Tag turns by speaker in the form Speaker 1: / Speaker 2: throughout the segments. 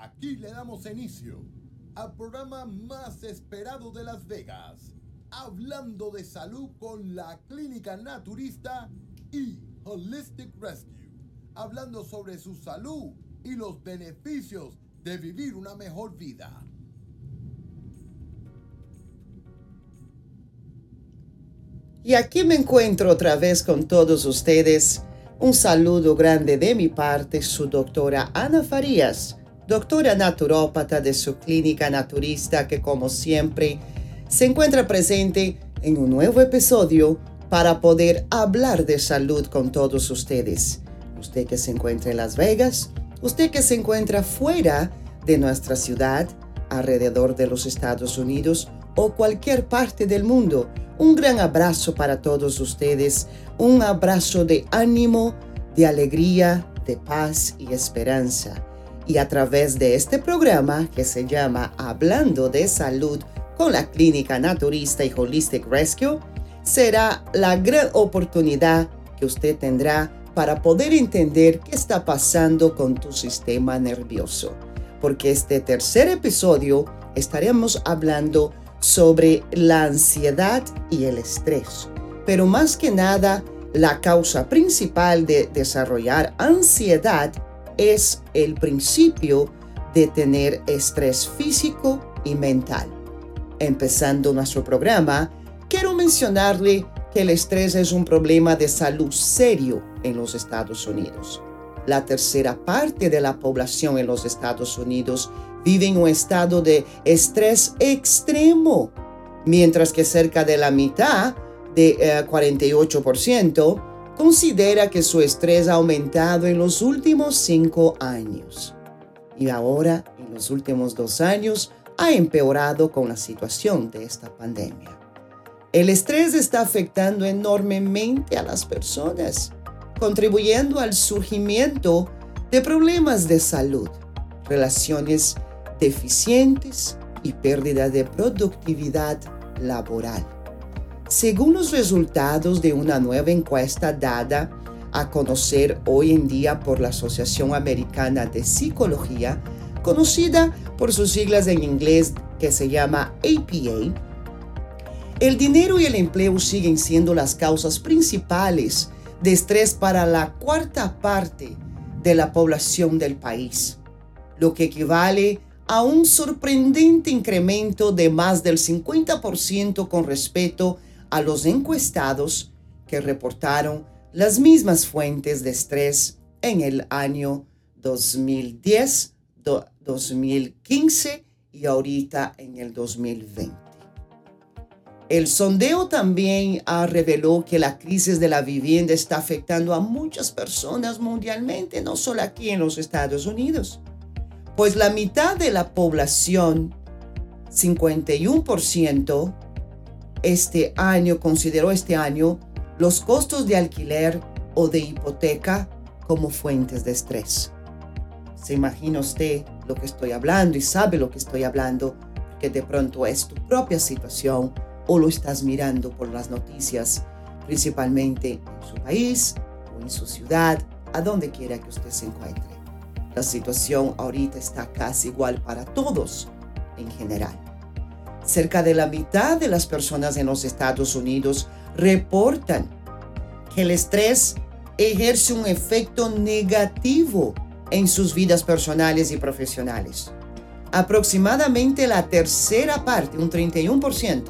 Speaker 1: Aquí le damos inicio al programa más esperado de Las Vegas, hablando de salud con la clínica naturista y Holistic Rescue, hablando sobre su salud y los beneficios de vivir una mejor vida.
Speaker 2: Y aquí me encuentro otra vez con todos ustedes. Un saludo grande de mi parte, su doctora Ana Farías, doctora naturópata de su clínica naturista que como siempre se encuentra presente en un nuevo episodio para poder hablar de salud con todos ustedes. Usted que se encuentra en Las Vegas, usted que se encuentra fuera de nuestra ciudad, alrededor de los Estados Unidos o cualquier parte del mundo, un gran abrazo para todos ustedes, un abrazo de ánimo, de alegría, de paz y esperanza. Y a través de este programa que se llama Hablando de Salud con la Clínica Naturista y Holistic Rescue, será la gran oportunidad que usted tendrá para poder entender qué está pasando con tu sistema nervioso. Porque este tercer episodio estaremos hablando sobre la ansiedad y el estrés. Pero más que nada, la causa principal de desarrollar ansiedad es el principio de tener estrés físico y mental. Empezando nuestro programa, quiero mencionarle que el estrés es un problema de salud serio en los Estados Unidos. La tercera parte de la población en los Estados Unidos vive en un estado de estrés extremo, mientras que cerca de la mitad, de 48%, eh, considera que su estrés ha aumentado en los últimos cinco años. Y ahora, en los últimos dos años, ha empeorado con la situación de esta pandemia. El estrés está afectando enormemente a las personas, contribuyendo al surgimiento de problemas de salud, relaciones deficientes y pérdida de productividad laboral. Según los resultados de una nueva encuesta dada a conocer hoy en día por la Asociación Americana de Psicología, conocida por sus siglas en inglés que se llama APA, el dinero y el empleo siguen siendo las causas principales de estrés para la cuarta parte de la población del país, lo que equivale a un sorprendente incremento de más del 50% con respecto a los encuestados que reportaron las mismas fuentes de estrés en el año 2010, 2015 y ahorita en el 2020. El sondeo también ha reveló que la crisis de la vivienda está afectando a muchas personas mundialmente, no solo aquí en los Estados Unidos pues la mitad de la población, 51%, este año consideró este año los costos de alquiler o de hipoteca como fuentes de estrés. ¿Se imagina usted lo que estoy hablando y sabe lo que estoy hablando? Que de pronto es tu propia situación o lo estás mirando por las noticias, principalmente en su país o en su ciudad, a donde quiera que usted se encuentre. La situación ahorita está casi igual para todos en general. Cerca de la mitad de las personas en los Estados Unidos reportan que el estrés ejerce un efecto negativo en sus vidas personales y profesionales. Aproximadamente la tercera parte, un 31%,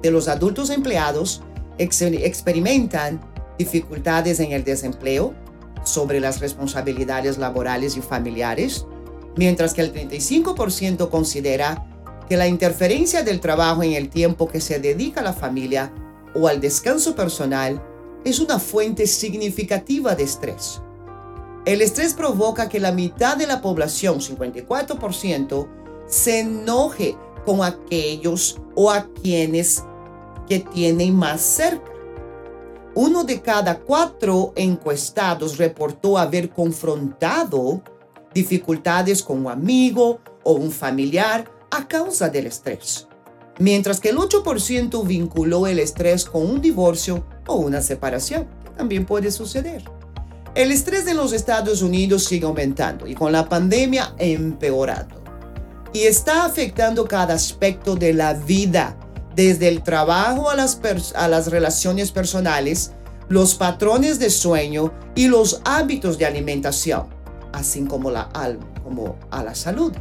Speaker 2: de los adultos empleados experimentan dificultades en el desempleo, sobre las responsabilidades laborales y familiares, mientras que el 35% considera que la interferencia del trabajo en el tiempo que se dedica a la familia o al descanso personal es una fuente significativa de estrés. El estrés provoca que la mitad de la población, 54%, se enoje con aquellos o a quienes que tienen más cerca uno de cada cuatro encuestados reportó haber confrontado dificultades con un amigo o un familiar a causa del estrés, mientras que el 8% vinculó el estrés con un divorcio o una separación, que también puede suceder. El estrés en los Estados Unidos sigue aumentando y con la pandemia empeorando. Y está afectando cada aspecto de la vida, desde el trabajo a las, a las relaciones personales, los patrones de sueño y los hábitos de alimentación, así como, la, como a la salud.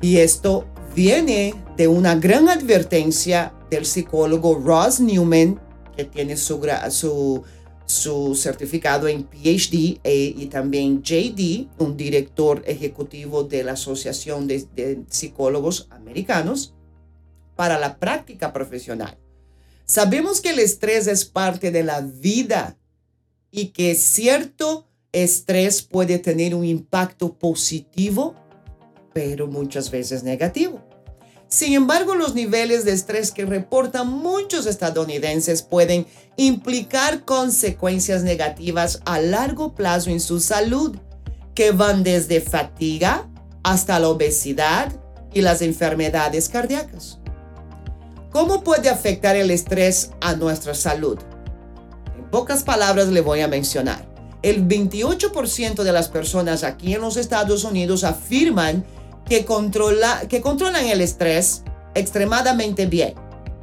Speaker 2: Y esto viene de una gran advertencia del psicólogo Ross Newman, que tiene su, su su certificado en PhD e, y también JD, un director ejecutivo de la Asociación de Psicólogos Americanos, para la práctica profesional. Sabemos que el estrés es parte de la vida y que cierto estrés puede tener un impacto positivo, pero muchas veces negativo. Sin embargo, los niveles de estrés que reportan muchos estadounidenses pueden implicar consecuencias negativas a largo plazo en su salud, que van desde fatiga hasta la obesidad y las enfermedades cardíacas. ¿Cómo puede afectar el estrés a nuestra salud? En pocas palabras le voy a mencionar. El 28% de las personas aquí en los Estados Unidos afirman que, controla, que controlan el estrés extremadamente bien,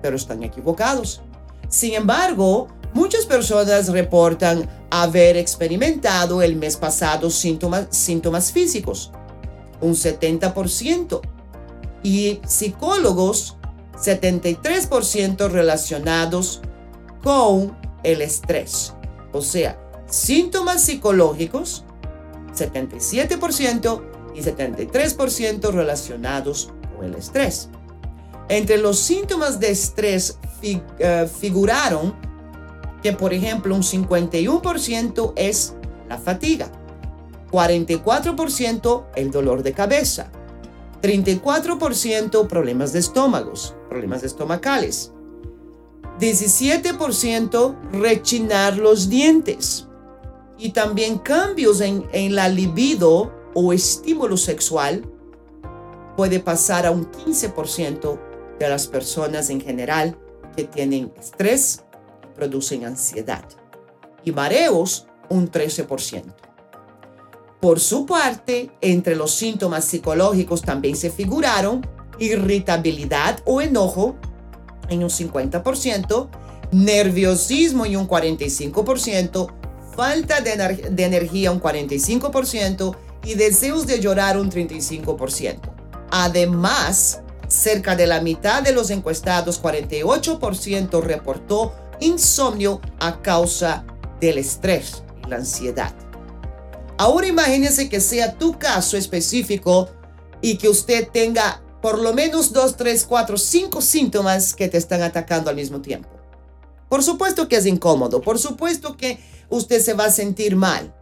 Speaker 2: pero están equivocados. Sin embargo, muchas personas reportan haber experimentado el mes pasado síntomas, síntomas físicos, un 70%, y psicólogos, 73% relacionados con el estrés. O sea, síntomas psicológicos, 77%, y 73% relacionados con el estrés. Entre los síntomas de estrés eh, figuraron que, por ejemplo, un 51% es la fatiga, 44% el dolor de cabeza, 34% problemas de estómagos, problemas estomacales, 17% rechinar los dientes y también cambios en, en la libido o estímulo sexual puede pasar a un 15% de las personas en general que tienen estrés producen ansiedad. Y mareos, un 13%. Por su parte, entre los síntomas psicológicos también se figuraron irritabilidad o enojo en un 50%, nerviosismo en un 45%, falta de, de energía un 45%, y deseos de llorar un 35%. Además, cerca de la mitad de los encuestados, 48% reportó insomnio a causa del estrés y la ansiedad. Ahora imagínense que sea tu caso específico y que usted tenga por lo menos 2, 3, 4, 5 síntomas que te están atacando al mismo tiempo. Por supuesto que es incómodo, por supuesto que usted se va a sentir mal,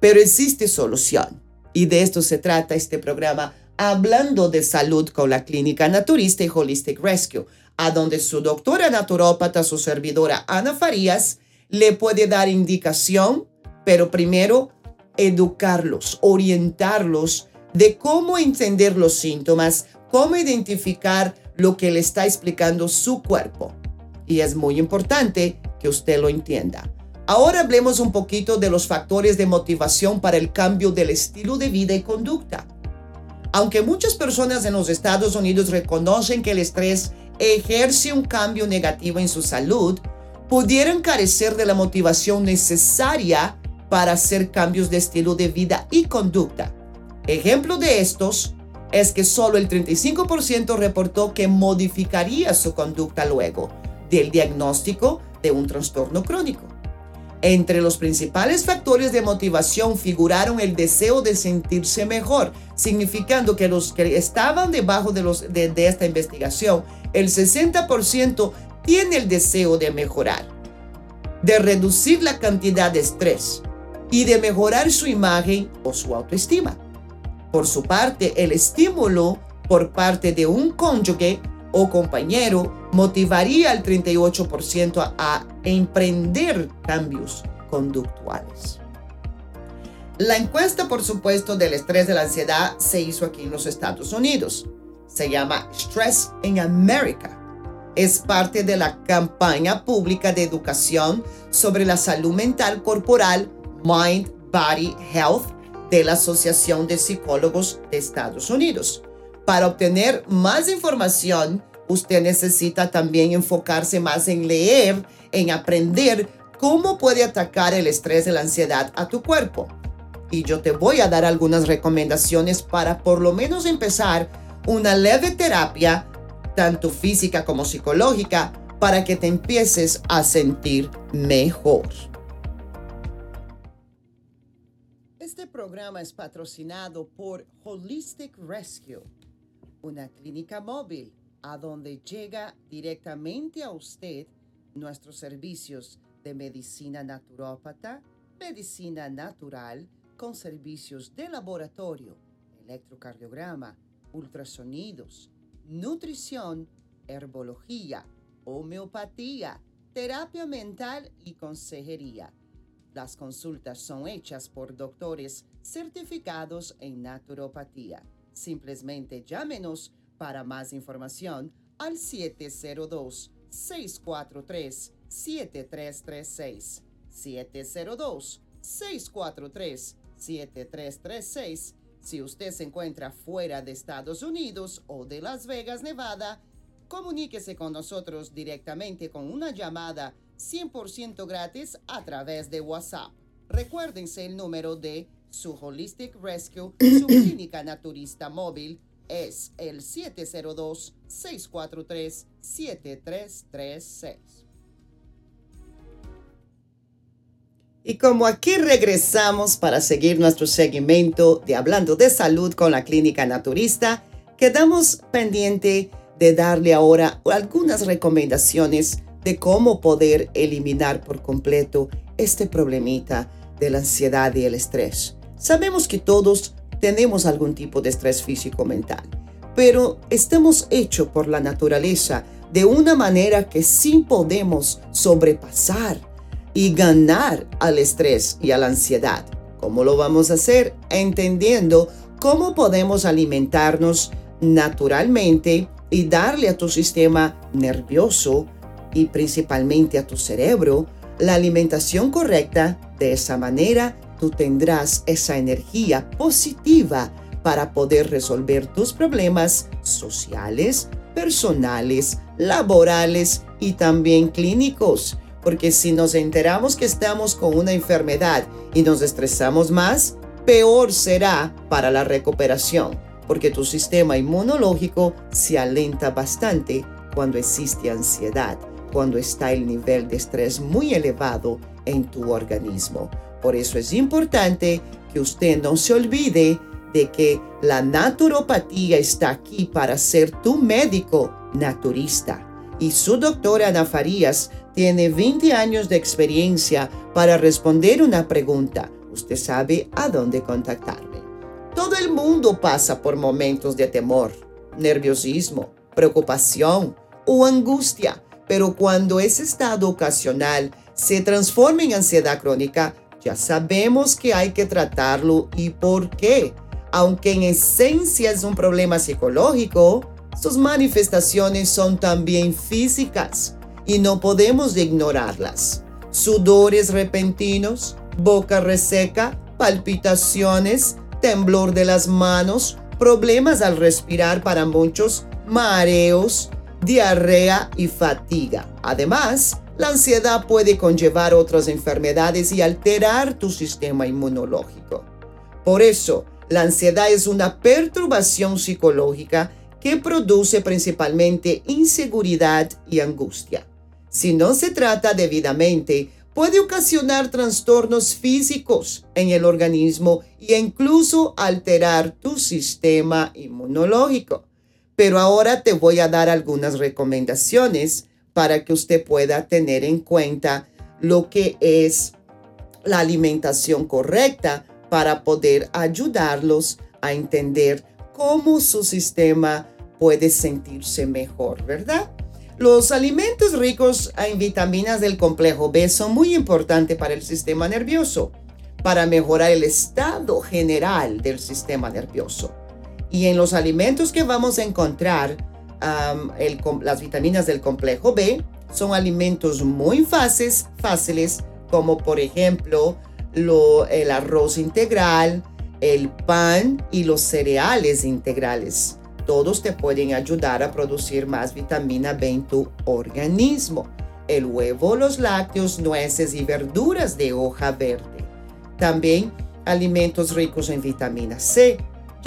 Speaker 2: pero existe solución. Y de esto se trata este programa, hablando de salud con la Clínica Naturista y Holistic Rescue, a donde su doctora naturópata, su servidora Ana Farías, le puede dar indicación, pero primero educarlos, orientarlos de cómo entender los síntomas, cómo identificar lo que le está explicando su cuerpo. Y es muy importante que usted lo entienda. Ahora hablemos un poquito de los factores de motivación para el cambio del estilo de vida y conducta. Aunque muchas personas en los Estados Unidos reconocen que el estrés ejerce un cambio negativo en su salud, pudieran carecer de la motivación necesaria para hacer cambios de estilo de vida y conducta. Ejemplo de estos es que solo el 35% reportó que modificaría su conducta luego del diagnóstico de un trastorno crónico. Entre los principales factores de motivación figuraron el deseo de sentirse mejor, significando que los que estaban debajo de, los, de, esta investigación, el 60% tiene el deseo de mejorar, de reducir la cantidad de estrés y de mejorar su imagen o su autoestima. Por su parte, el estímulo por parte de un cónyuge o compañero motivaría al 38% a, emprender cambios conductuales. La encuesta, por supuesto, del estrés de la ansiedad se hizo aquí en los Estados Unidos. Se llama Stress in America. Es parte de la campaña pública de educación sobre la salud mental corporal Mind Body Health de la Asociación de Psicólogos de Estados Unidos. Para obtener más información, usted necesita también enfocarse más en leer, en aprender cómo puede atacar el estrés y la ansiedad a tu cuerpo. Y yo te voy a dar algunas recomendaciones para por lo menos empezar una leve terapia, tanto física como psicológica, para que te empieces a sentir mejor. Este programa es patrocinado por Holistic Rescue, una clínica móvil a donde llega directamente a usted nuestros servicios de medicina naturópata, medicina natural, con servicios de laboratorio, electrocardiograma, ultrasonidos, nutrición, herbología, homeopatía, terapia mental y consejería. Las consultas son hechas por doctores certificados en naturopatía. Simplemente llámenos para más información al 702-643-7336. 702-643-7336. Si usted se encuentra fuera de Estados Unidos o de Las Vegas, Nevada, comuníquese con nosotros directamente con una llamada 100% gratis a través de WhatsApp. Recuérdense el número de su Holistic Rescue, su clínica naturista móvil es el 702-643-7336. Y como aquí regresamos para seguir nuestro seguimiento de Hablando de Salud con la Clínica Naturista, quedamos pendiente de darle ahora algunas recomendaciones de cómo poder eliminar por completo este problemita de la ansiedad y el estrés. Sabemos que todos tenemos algún tipo de estrés físico mental, pero estamos hechos por la naturaleza de una manera que sí podemos sobrepasar y ganar al estrés y a la ansiedad. ¿Cómo lo vamos a hacer? Entendiendo cómo podemos alimentarnos naturalmente y darle a tu sistema nervioso y principalmente a tu cerebro la alimentación correcta. De esa manera tú tendrás esa energía positiva para poder resolver tus problemas sociales, personales, laborales y también clínicos. Porque si nos enteramos que estamos con una enfermedad y nos estresamos más, peor será para la recuperación, porque tu sistema inmunológico se alenta bastante cuando existe ansiedad, cuando está el nivel de estrés muy elevado en tu organismo. Por eso es importante que usted no se olvide de que la naturopatía está aquí para ser tu médico naturista. Y su doctora Ana Farías tiene 20 años de experiencia para responder una pregunta. Usted sabe a dónde contactarme. Todo el mundo pasa por momentos de temor, nerviosismo, preocupación o angustia, pero cuando ese estado ocasional se transforma en ansiedad crónica, ya sabemos que hay que tratarlo y por qué. Aunque en esencia es un problema psicológico, sus manifestaciones son también físicas y no podemos ignorarlas. Sudores repentinos, boca reseca, palpitaciones, temblor de las manos, problemas al respirar para muchos, mareos, diarrea y fatiga. Además, la ansiedad puede conllevar otras enfermedades y alterar tu sistema inmunológico. Por eso, la ansiedad es una perturbación psicológica que produce principalmente inseguridad y angustia. Si no se trata debidamente, puede ocasionar trastornos físicos en el organismo e incluso alterar tu sistema inmunológico. Pero ahora te voy a dar algunas recomendaciones para que usted pueda tener en cuenta lo que es la alimentación correcta para poder ayudarlos a entender cómo su sistema puede sentirse mejor, ¿verdad? Los alimentos ricos en vitaminas del complejo B son muy importantes para el sistema nervioso, para mejorar el estado general del sistema nervioso. Y en los alimentos que vamos a encontrar las vitaminas del complejo B son alimentos muy fáciles, fáciles como por ejemplo el arroz integral, el pan y los cereales integrales. Todos te pueden ayudar a producir más vitamina B en tu organismo. El huevo, los lácteos, nueces y verduras de hoja verde. También alimentos ricos en vitamina C,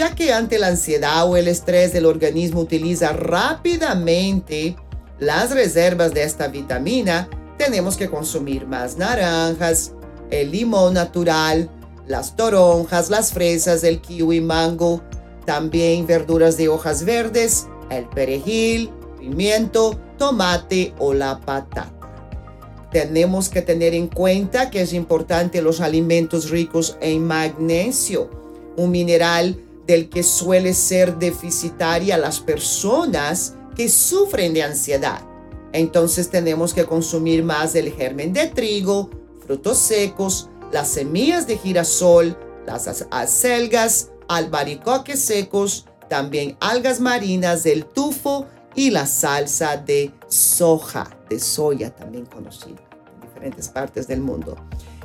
Speaker 2: ya que ante la ansiedad o el estrés el organismo utiliza rápidamente las reservas de esta vitamina, tenemos que consumir más naranjas, el limón natural, las toronjas, las fresas, el kiwi mango, también verduras de hojas verdes, el perejil, pimiento, tomate o la patata. Tenemos que tener en cuenta que es importante los alimentos ricos en magnesio, un mineral del que suele ser deficitaria las personas que sufren de ansiedad. Entonces tenemos que consumir más del germen de trigo, frutos secos, las semillas de girasol, las acelgas, albaricoques secos, también algas marinas del tufo y la salsa de soja, de soya también conocida en diferentes partes del mundo.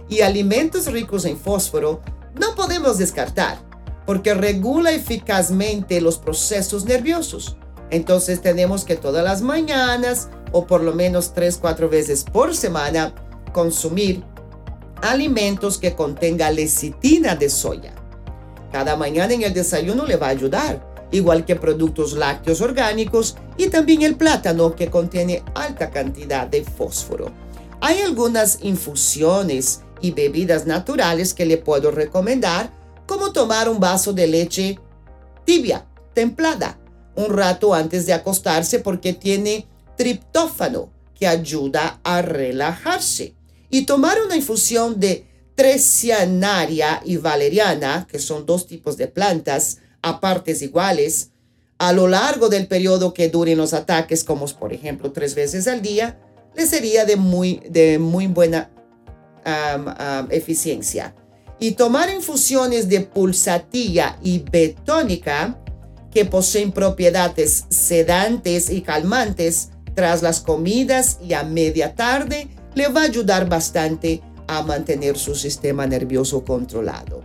Speaker 2: Y alimentos ricos en fósforo no podemos descartar porque regula eficazmente los procesos nerviosos. Entonces tenemos que todas las mañanas o por lo menos 3, 4 veces por semana consumir alimentos que contenga lecitina de soya. Cada mañana en el desayuno le va a ayudar, igual que productos lácteos orgánicos y también el plátano que contiene alta cantidad de fósforo. Hay algunas infusiones y bebidas naturales que le puedo recomendar, como tomar un vaso de leche tibia, templada, un rato antes de acostarse porque tiene triptófano que ayuda a relajarse y tomar una infusión de tresianaria y valeriana, que son dos tipos de plantas a partes iguales, a lo largo del periodo que duren los ataques, como por ejemplo tres veces al día, le sería de muy, de muy buena eficiencia. Y tomar infusiones de pulsatilla y betónica, que poseen propiedades sedantes y calmantes tras las comidas y a media tarde, le va a ayudar bastante a mantener su sistema nervioso controlado.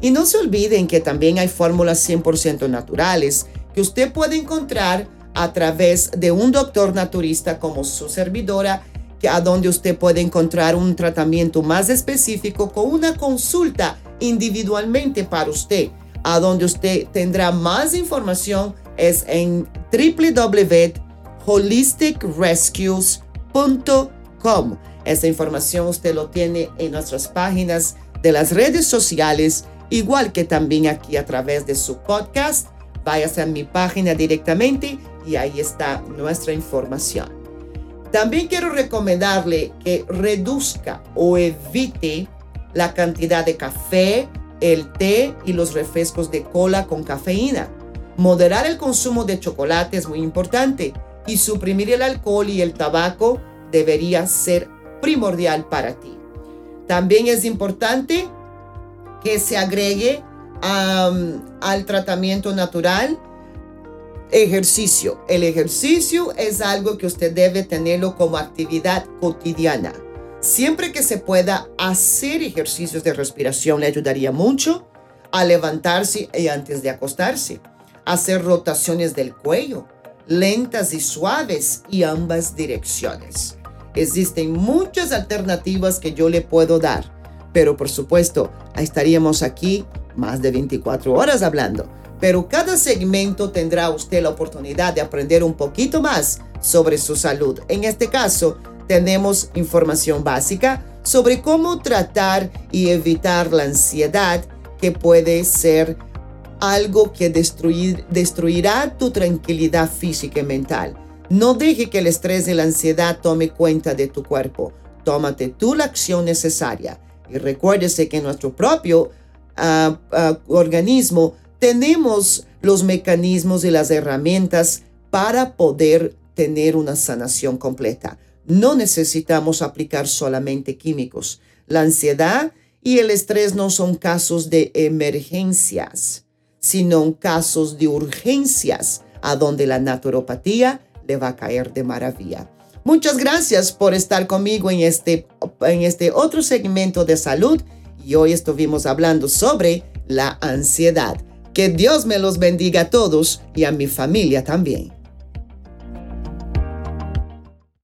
Speaker 2: Y no se olviden que también hay fórmulas 100% naturales que usted puede encontrar a través de un doctor naturista como su servidora, a donde usted puede encontrar un tratamiento más específico con una consulta individualmente para usted. A donde usted tendrá más información es en www.holisticrescues.com. Esta información usted lo tiene en nuestras páginas de las redes sociales, igual que también aquí a través de su podcast. Váyase a mi página directamente y ahí está nuestra información. También quiero recomendarle que reduzca o evite la cantidad de café, el té y los refrescos de cola con cafeína. Moderar el consumo de chocolate es muy importante y suprimir el alcohol y el tabaco debería ser primordial para ti. También es importante que se agregue al tratamiento natural ejercicio. El ejercicio es algo que usted debe tenerlo como actividad cotidiana. Siempre que se pueda hacer ejercicios de respiración le ayudaría mucho a levantarse y antes de acostarse. Hacer rotaciones del cuello, lentas y suaves y ambas direcciones. Existen muchas alternativas que yo le puedo dar, pero por supuesto, estaríamos aquí más de 24 horas hablando. Pero cada segmento tendrá usted la oportunidad de aprender un poquito más sobre su salud. En este caso, tenemos información básica sobre cómo tratar y evitar la ansiedad que puede ser algo que destruir, destruirá tu tranquilidad física y mental. No deje que el estrés y la ansiedad tome cuenta de tu cuerpo. Tómate tú la acción necesaria. Y recuérdese que nuestro propio ah, ah, organismo tenemos los mecanismos y las herramientas para poder tener una sanación completa. No necesitamos aplicar solamente químicos. La ansiedad y el estrés no son casos de emergencias, sino casos de urgencias, a donde la naturopatía le va a caer de maravilla. Muchas gracias por estar conmigo en este, en este otro segmento de salud y hoy estuvimos hablando sobre la ansiedad. Que Dios me los bendiga a todos y a mi familia también.